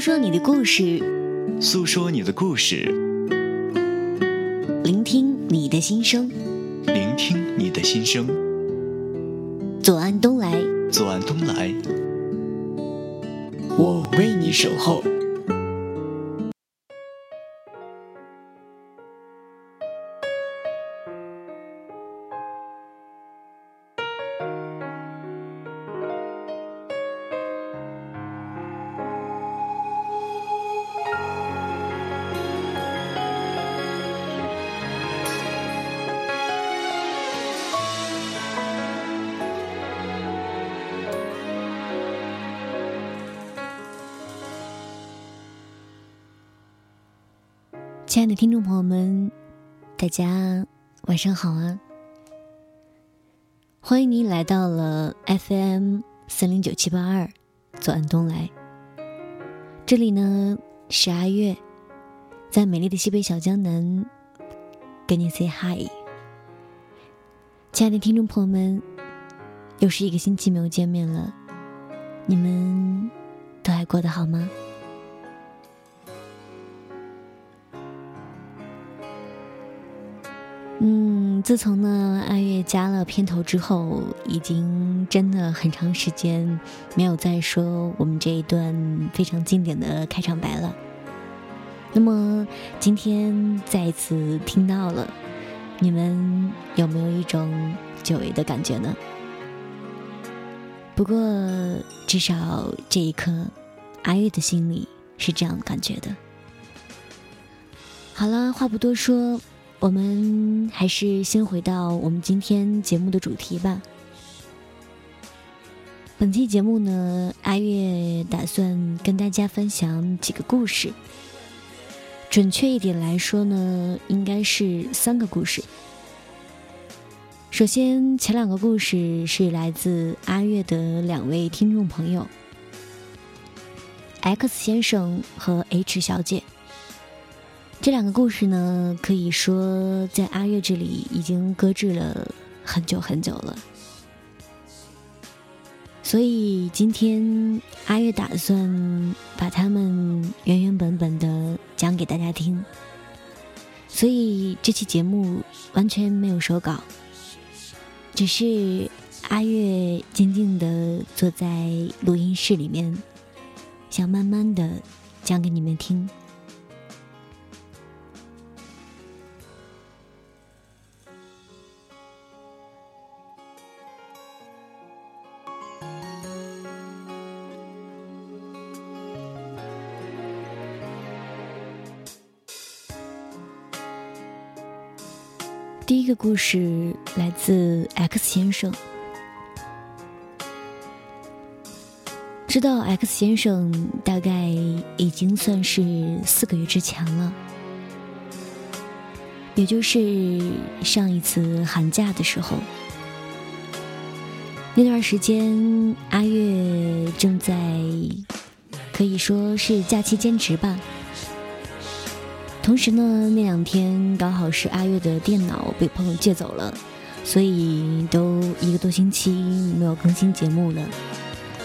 说你的故事，诉说你的故事，聆听你的心声，聆听你的心声。左岸东来，左岸东来，我为你守候。听众朋友们，大家晚上好啊！欢迎您来到了 FM 三零九七八二左岸东来。这里呢是阿月，在美丽的西北小江南跟你 say hi。亲爱的听众朋友们，又是一个星期没有见面了，你们都还过得好吗？自从呢阿月加了片头之后，已经真的很长时间没有再说我们这一段非常经典的开场白了。那么今天再一次听到了，你们有没有一种久违的感觉呢？不过至少这一刻，阿月的心里是这样感觉的。好了，话不多说。我们还是先回到我们今天节目的主题吧。本期节目呢，阿月打算跟大家分享几个故事。准确一点来说呢，应该是三个故事。首先，前两个故事是来自阿月的两位听众朋友，X 先生和 H 小姐。这两个故事呢，可以说在阿月这里已经搁置了很久很久了，所以今天阿月打算把它们原原本本的讲给大家听，所以这期节目完全没有手稿，只是阿月静静的坐在录音室里面，想慢慢的讲给你们听。第一个故事来自 X 先生。知道 X 先生大概已经算是四个月之前了，也就是上一次寒假的时候，那段时间阿月正在可以说是假期兼职吧。同时呢，那两天刚好是阿月的电脑被朋友借走了，所以都一个多星期没有更新节目了。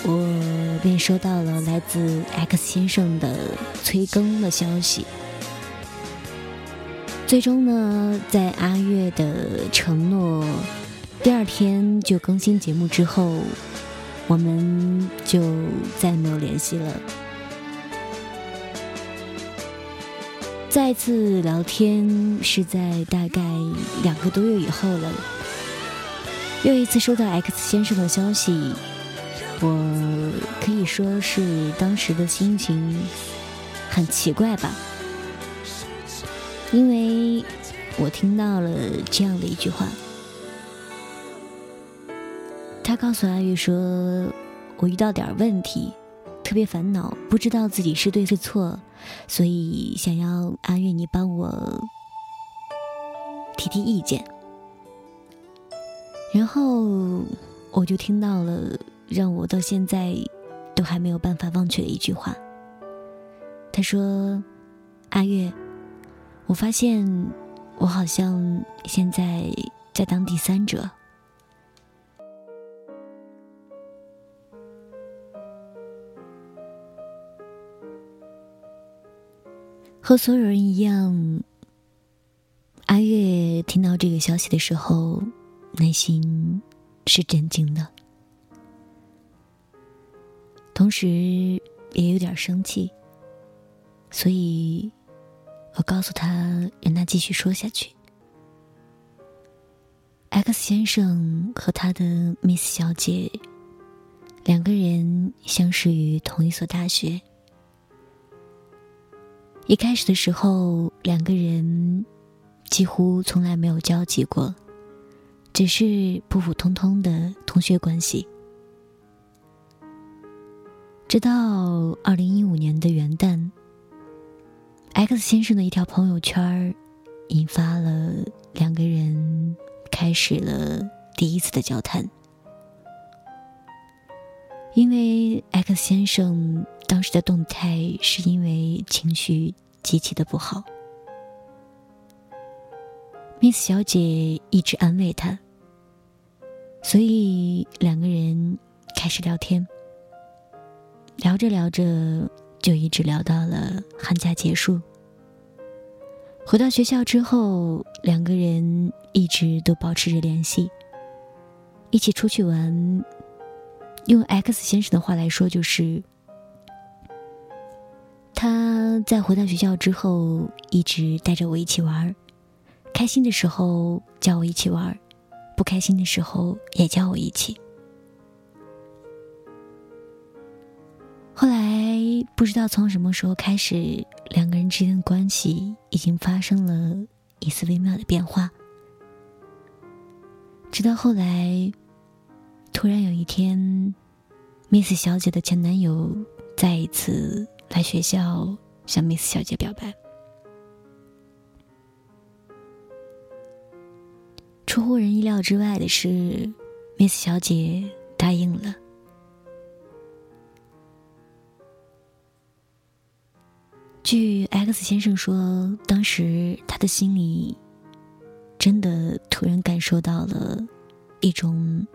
我便收到了来自 X 先生的催更的消息。最终呢，在阿月的承诺第二天就更新节目之后，我们就再没有联系了。再次聊天是在大概两个多月以后了。又一次收到 X 先生的消息，我可以说是当时的心情很奇怪吧，因为我听到了这样的一句话，他告诉阿玉说：“我遇到点问题。”特别烦恼，不知道自己是对是错，所以想要阿月你帮我提提意见。然后我就听到了让我到现在都还没有办法忘却的一句话。他说：“阿月，我发现我好像现在在当第三者。”和所有人一样，阿月听到这个消息的时候，内心是震惊的，同时也有点生气。所以，我告诉他，让他继续说下去。X 先生和他的 Miss 小姐两个人相识于同一所大学。一开始的时候，两个人几乎从来没有交集过，只是普普通通的同学关系。直到二零一五年的元旦，X 先生的一条朋友圈引发了两个人开始了第一次的交谈。因为 X 先生当时的动态是因为情绪极其的不好，Miss 小姐一直安慰他，所以两个人开始聊天，聊着聊着就一直聊到了寒假结束。回到学校之后，两个人一直都保持着联系，一起出去玩。用 X 先生的话来说，就是他在回到学校之后，一直带着我一起玩儿开心的时候叫我一起玩儿不开心的时候也叫我一起。后来不知道从什么时候开始，两个人之间的关系已经发生了一丝微妙的变化，直到后来。突然有一天，Miss 小姐的前男友再一次来学校向 Miss 小姐表白。出乎人意料之外的是，Miss 小姐答应了。据 X 先生说，当时他的心里真的突然感受到了一种。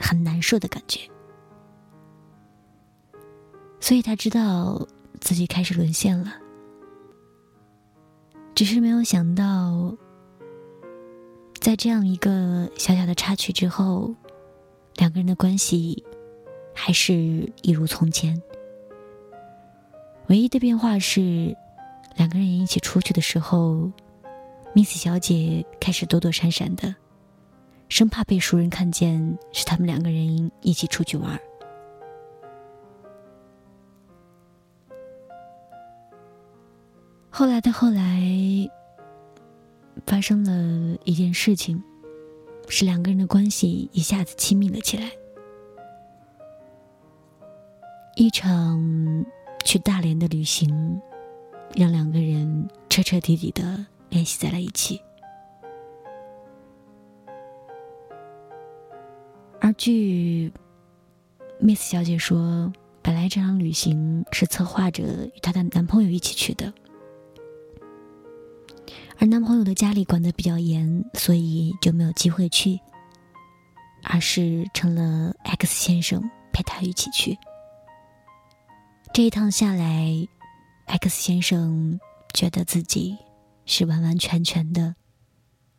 很难受的感觉，所以他知道自己开始沦陷了。只是没有想到，在这样一个小小的插曲之后，两个人的关系还是一如从前。唯一的变化是，两个人一起出去的时候，Miss 小姐开始躲躲闪闪的。生怕被熟人看见是他们两个人一起出去玩。后来的后来，发生了一件事情，使两个人的关系一下子亲密了起来。一场去大连的旅行，让两个人彻彻底底的联系在了一起。而据 Miss 小姐说，本来这场旅行是策划着与她的男朋友一起去的，而男朋友的家里管得比较严，所以就没有机会去，而是成了 X 先生陪他一起去。这一趟下来，X 先生觉得自己是完完全全的，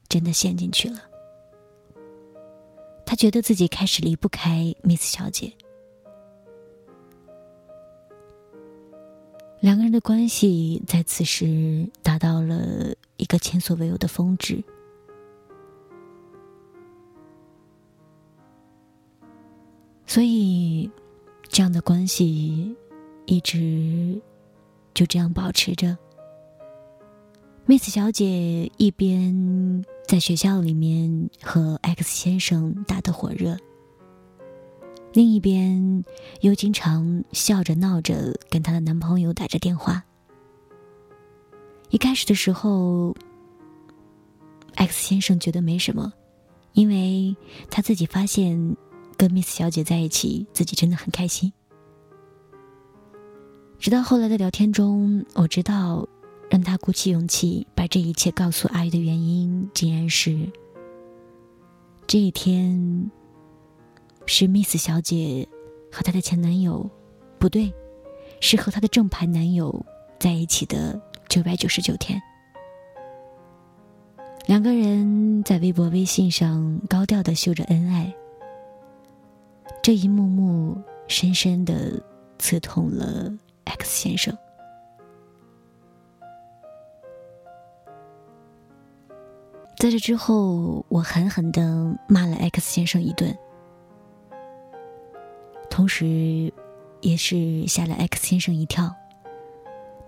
真的陷进去了。他觉得自己开始离不开 Miss 小姐，两个人的关系在此时达到了一个前所未有的峰值，所以这样的关系一直就这样保持着。Miss 小姐一边。在学校里面和 X 先生打得火热，另一边又经常笑着闹着跟她的男朋友打着电话。一开始的时候，X 先生觉得没什么，因为他自己发现跟 Miss 小姐在一起，自己真的很开心。直到后来的聊天中，我知道。让他鼓起勇气把这一切告诉阿姨的原因，竟然是这一天是 Miss 小姐和她的前男友，不对，是和她的正牌男友在一起的九百九十九天。两个人在微博、微信上高调的秀着恩爱，这一幕幕深深的刺痛了 X 先生。在这之后，我狠狠的骂了 X 先生一顿，同时，也是吓了 X 先生一跳。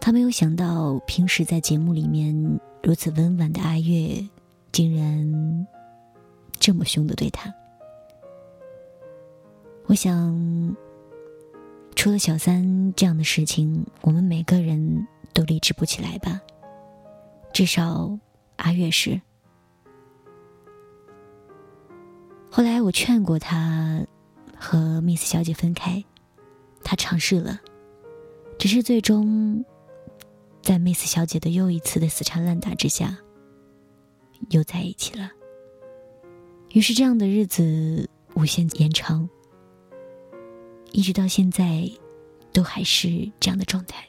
他没有想到，平时在节目里面。如此温婉的阿月，竟然这么凶的对他。我想，除了小三这样的事情，我们每个人都理智不起来吧。至少阿月是。后来我劝过他和 Miss 小姐分开，他尝试了，只是最终。在 Miss 小姐的又一次的死缠烂打之下，又在一起了。于是这样的日子无限延长，一直到现在，都还是这样的状态。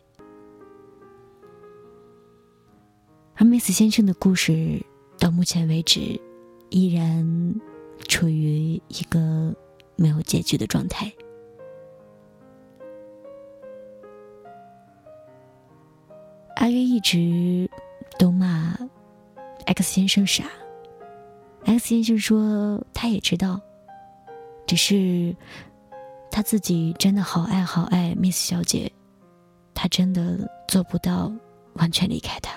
而 Miss 先生的故事到目前为止，依然处于一个没有结局的状态。阿月一直都骂 X 先生傻，X 先生说他也知道，只是他自己真的好爱好爱 Miss 小姐，他真的做不到完全离开她，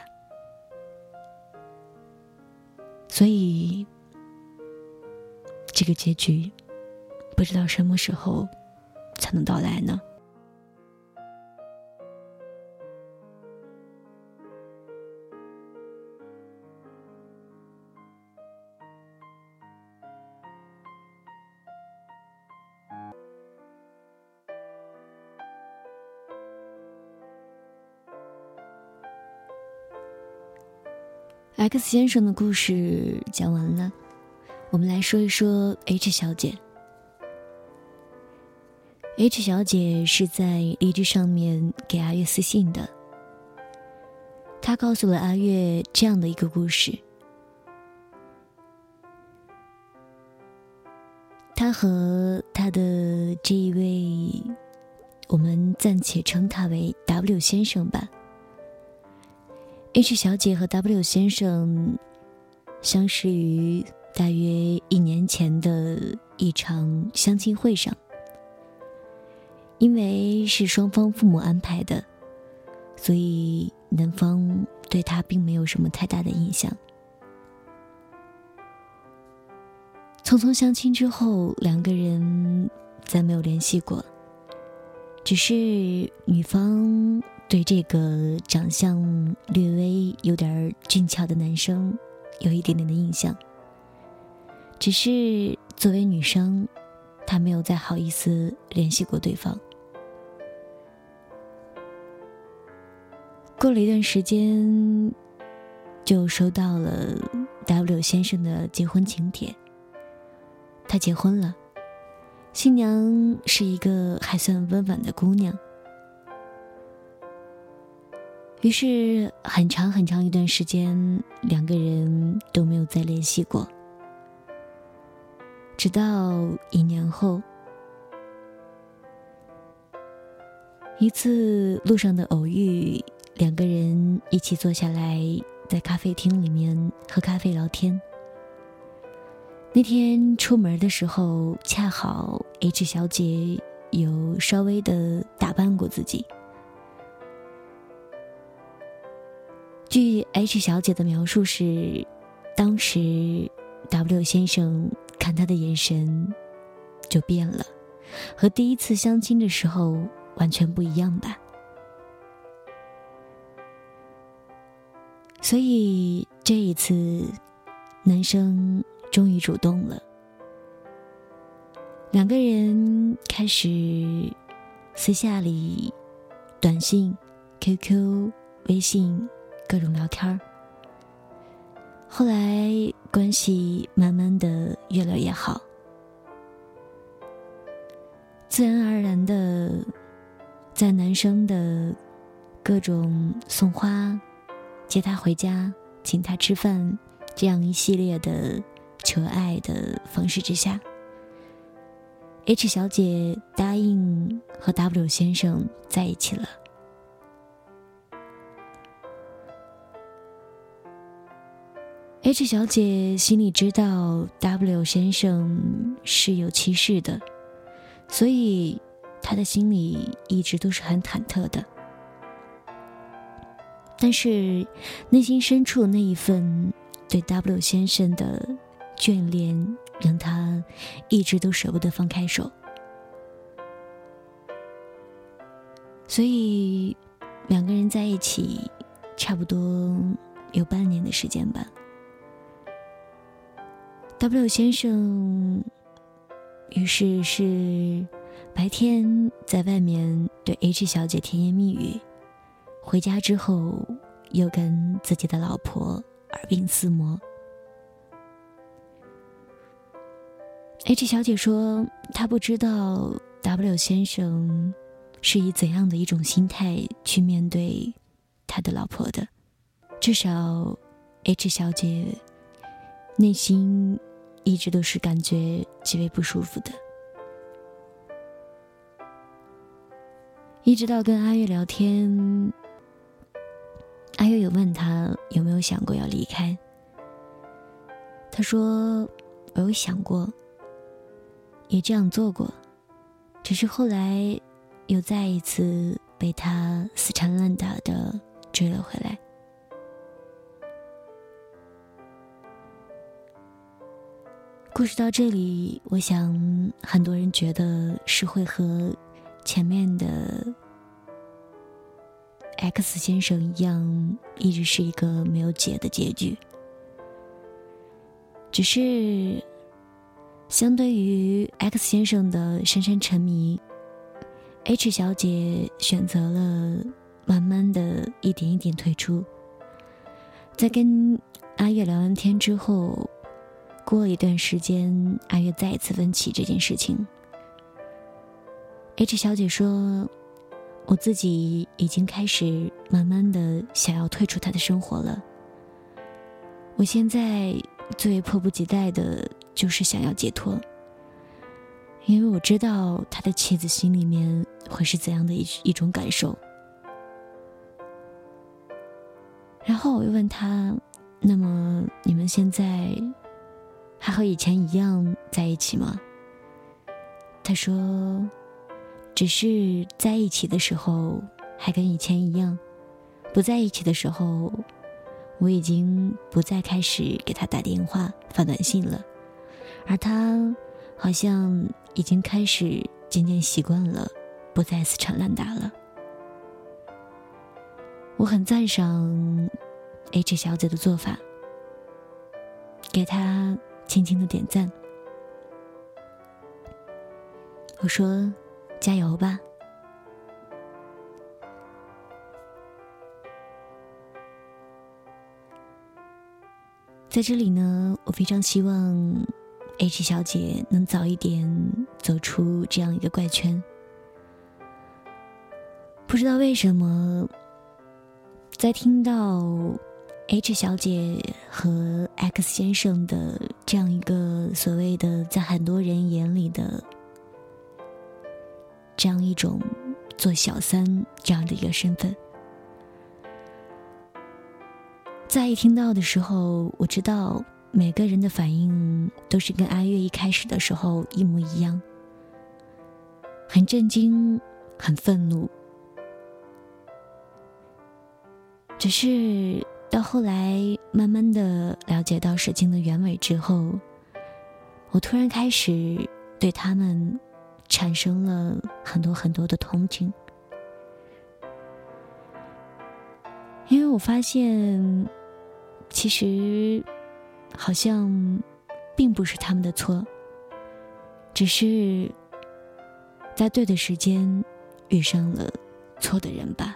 所以这个结局不知道什么时候才能到来呢？？X 先生的故事讲完了，我们来说一说 H 小姐。H 小姐是在荔枝上面给阿月私信的，她告诉了阿月这样的一个故事：她和她的这一位，我们暂且称他为 W 先生吧。H 小姐和 W 先生相识于大约一年前的一场相亲会上，因为是双方父母安排的，所以男方对她并没有什么太大的印象。匆匆相亲之后，两个人再没有联系过，只是女方。对这个长相略微有点俊俏的男生，有一点点的印象。只是作为女生，她没有再好意思联系过对方。过了一段时间，就收到了 W 先生的结婚请帖。他结婚了，新娘是一个还算温婉的姑娘。于是，很长很长一段时间，两个人都没有再联系过。直到一年后，一次路上的偶遇，两个人一起坐下来，在咖啡厅里面喝咖啡聊天。那天出门的时候，恰好 H 小姐有稍微的打扮过自己。据 H 小姐的描述是，当时 W 先生看她的眼神就变了，和第一次相亲的时候完全不一样吧。所以这一次，男生终于主动了，两个人开始私下里短信、QQ、微信。各种聊天儿，后来关系慢慢的越来越好，自然而然的，在男生的各种送花、接他回家，请他吃饭，这样一系列的求爱的方式之下，H 小姐答应和 W 先生在一起了。H 小姐心里知道 W 先生是有妻室的，所以她的心里一直都是很忐忑的。但是内心深处那一份对 W 先生的眷恋，让她一直都舍不得放开手。所以两个人在一起差不多有半年的时间吧。W 先生于是是白天在外面对 H 小姐甜言蜜语，回家之后又跟自己的老婆耳鬓厮磨。H 小姐说，她不知道 W 先生是以怎样的一种心态去面对他的老婆的，至少 H 小姐。内心一直都是感觉极为不舒服的，一直到跟阿月聊天，阿月有问他有没有想过要离开，他说我有想过，也这样做过，只是后来又再一次被他死缠烂打的追了回来。故事到这里，我想很多人觉得是会和前面的 X 先生一样，一直是一个没有解的结局。只是相对于 X 先生的深深沉迷，H 小姐选择了慢慢的一点一点退出。在跟阿月聊完天之后。过一段时间，阿月再一次问起这件事情。H 小姐说：“我自己已经开始慢慢的想要退出他的生活了。我现在最迫不及待的就是想要解脱，因为我知道他的妻子心里面会是怎样的一一种感受。”然后我又问他：“那么你们现在？”还和以前一样在一起吗？他说：“只是在一起的时候还跟以前一样，不在一起的时候，我已经不再开始给他打电话发短信了，而他好像已经开始渐渐习惯了，不再死缠烂打了。”我很赞赏 H 小姐的做法，给他。轻轻的点赞，我说：“加油吧！”在这里呢，我非常希望 H 小姐能早一点走出这样一个怪圈。不知道为什么，在听到。H 小姐和 X 先生的这样一个所谓的，在很多人眼里的这样一种做小三这样的一个身份，在一听到的时候，我知道每个人的反应都是跟阿月一开始的时候一模一样，很震惊，很愤怒，只是。到后来，慢慢的了解到事情的原委之后，我突然开始对他们产生了很多很多的同情，因为我发现，其实好像并不是他们的错，只是在对的时间遇上了错的人吧。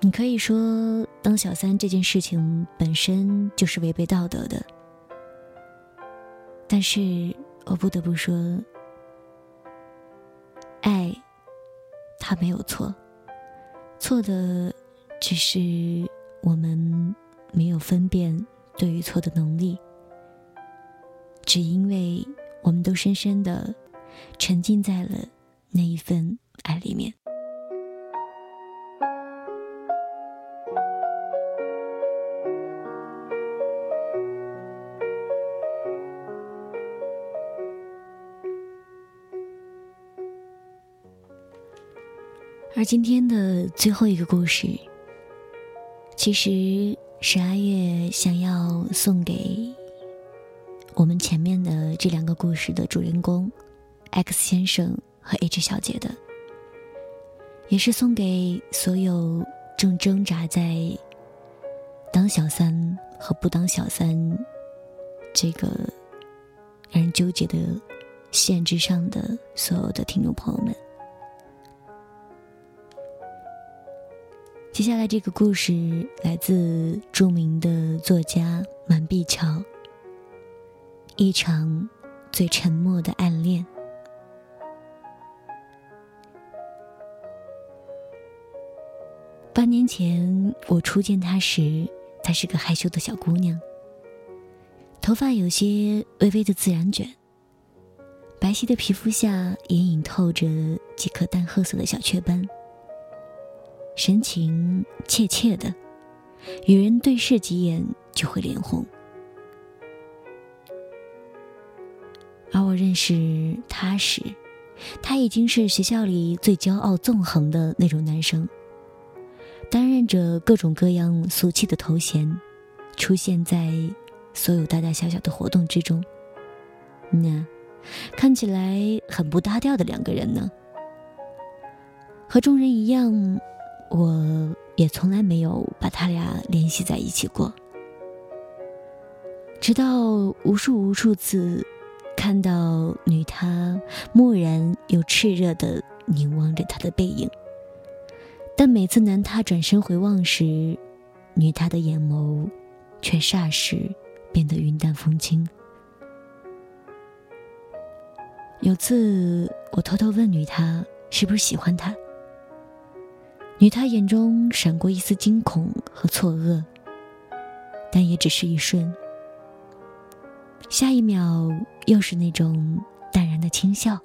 你可以说，当小三这件事情本身就是违背道德的，但是我不得不说，爱，他没有错，错的只是我们没有分辨对与错的能力。只因为我们都深深的沉浸在了那一份爱里面。今天的最后一个故事，其实是阿月想要送给我们前面的这两个故事的主人公 X 先生和 H 小姐的，也是送给所有正挣扎在当小三和不当小三这个让人纠结的限制上的所有的听众朋友们。接下来这个故事来自著名的作家满壁桥。一场最沉默的暗恋。八年前我初见她时，她是个害羞的小姑娘，头发有些微微的自然卷，白皙的皮肤下隐隐透着几颗淡褐色的小雀斑。神情怯怯的，与人对视几眼就会脸红。而我认识他时，他已经是学校里最骄傲纵横的那种男生，担任着各种各样俗气的头衔，出现在所有大大小小的活动之中。那看起来很不搭调的两个人呢，和众人一样。我也从来没有把他俩联系在一起过，直到无数无数次看到女他漠然又炽热的凝望着他的背影，但每次男他转身回望时，女他的眼眸却霎时变得云淡风轻。有次我偷偷问女他是不是喜欢他。女她眼中闪过一丝惊恐和错愕，但也只是一瞬。下一秒又是那种淡然的轻笑，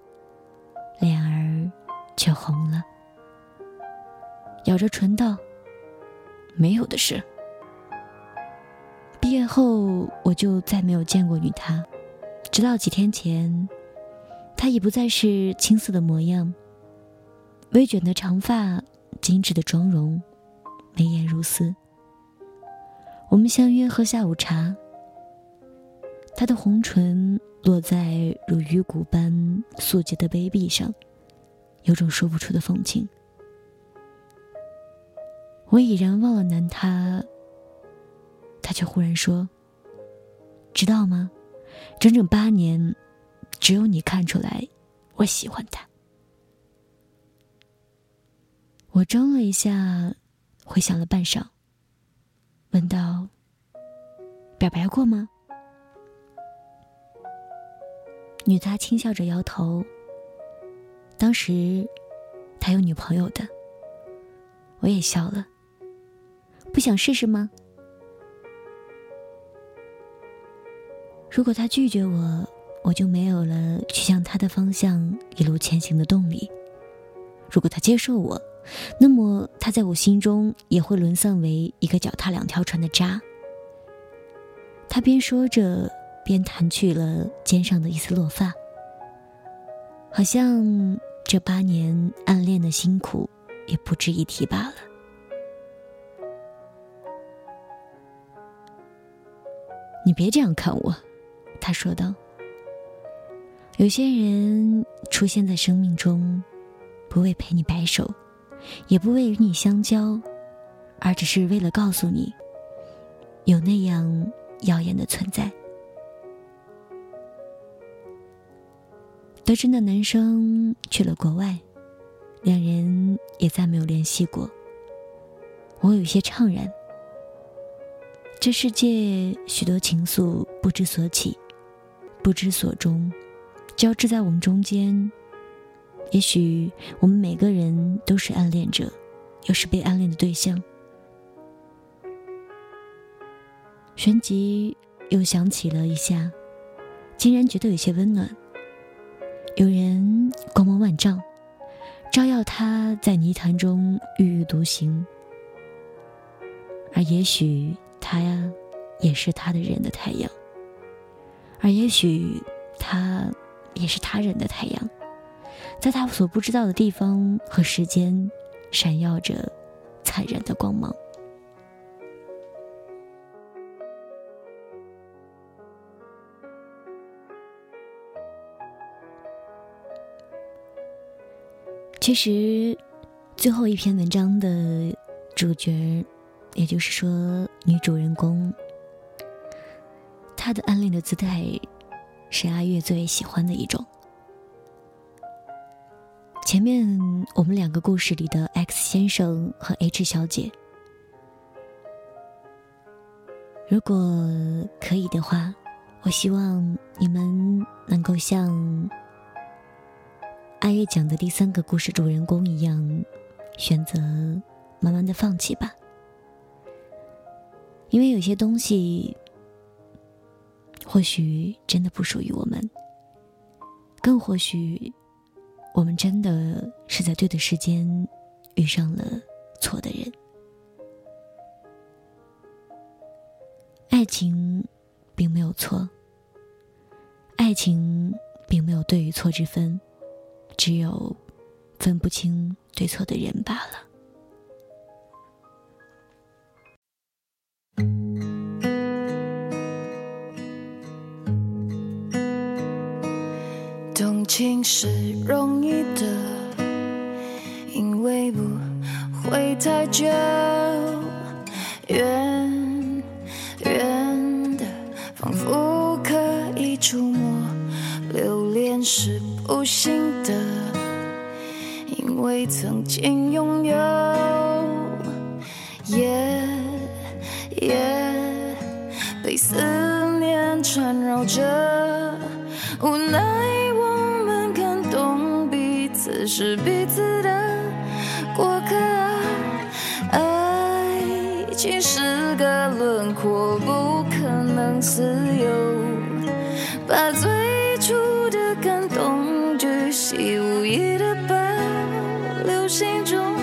脸儿却红了，咬着唇道：“没有的事。”毕业后我就再没有见过女她，直到几天前，她已不再是青涩的模样，微卷的长发。精致的妆容，眉眼如丝。我们相约喝下午茶。他的红唇落在如鱼骨般素洁的杯壁上，有种说不出的风情。我已然忘了男他，他却忽然说：“知道吗？整整八年，只有你看出来，我喜欢他。”我怔了一下，回想了半晌，问道：“表白过吗？”女他轻笑着摇头。当时他有女朋友的，我也笑了。不想试试吗？如果他拒绝我，我就没有了去向他的方向一路前行的动力。如果他接受我，那么，他在我心中也会沦丧为一个脚踏两条船的渣。他边说着，边弹去了肩上的一丝落发，好像这八年暗恋的辛苦也不值一提罢了。你别这样看我，他说道。有些人出现在生命中，不为陪你白首。也不为与你相交，而只是为了告诉你，有那样耀眼的存在。得知那男生去了国外，两人也再没有联系过。我有些怅然。这世界许多情愫不知所起，不知所终，交织在我们中间，也许我们每个人都是暗恋者，又是被暗恋的对象。旋即又想起了一下，竟然觉得有些温暖。有人光芒万丈，照耀他在泥潭中郁郁独行，而也许他呀，也是他的人的太阳，而也许他也是他人的太阳，在他所不知道的地方和时间，闪耀着灿然的光芒。其实，最后一篇文章的主角，也就是说女主人公，她的暗恋的姿态，是阿月最喜欢的一种。前面我们两个故事里的 X 先生和 H 小姐，如果可以的话，我希望你们能够像。阿月讲的第三个故事主人公一样，选择慢慢的放弃吧，因为有些东西或许真的不属于我们，更或许我们真的是在对的时间遇上了错的人。爱情并没有错，爱情并没有对与错之分。只有分不清对错的人罢了。动情是容易的，因为不会太久。远远的，仿佛可以触摸。留恋是不行的。因为曾经拥有，夜夜被思念缠绕着，无奈彼此是彼此的过客。爱情是个轮廓，不可能自由，把最初的感动巨细无遗的保留。心中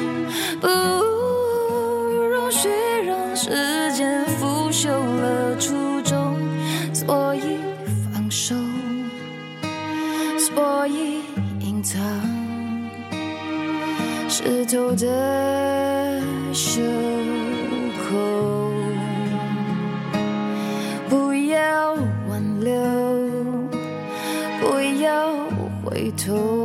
不容许让时间腐朽了初衷，所以放手，所以隐藏湿透的袖口，不要挽留，不要回头。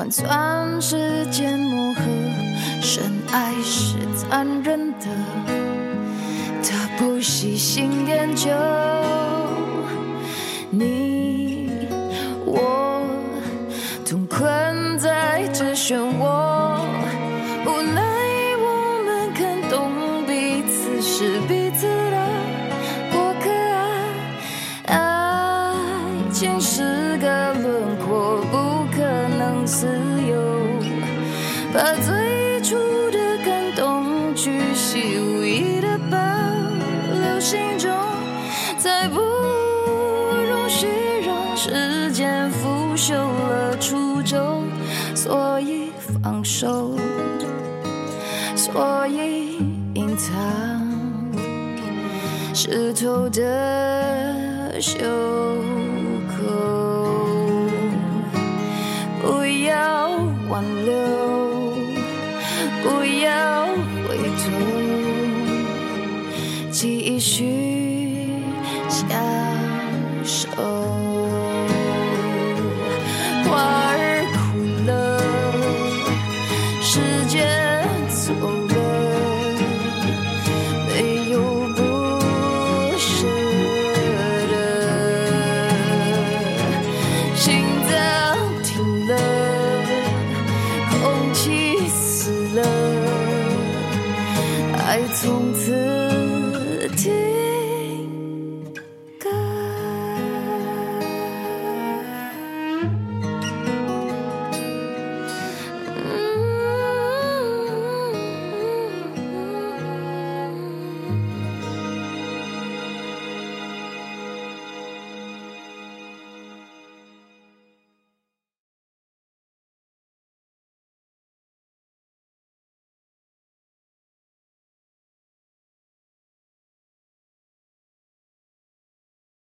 换算时间磨合，深爱是残忍的。他不喜新厌旧，你我同困在这漩涡，湿透的袖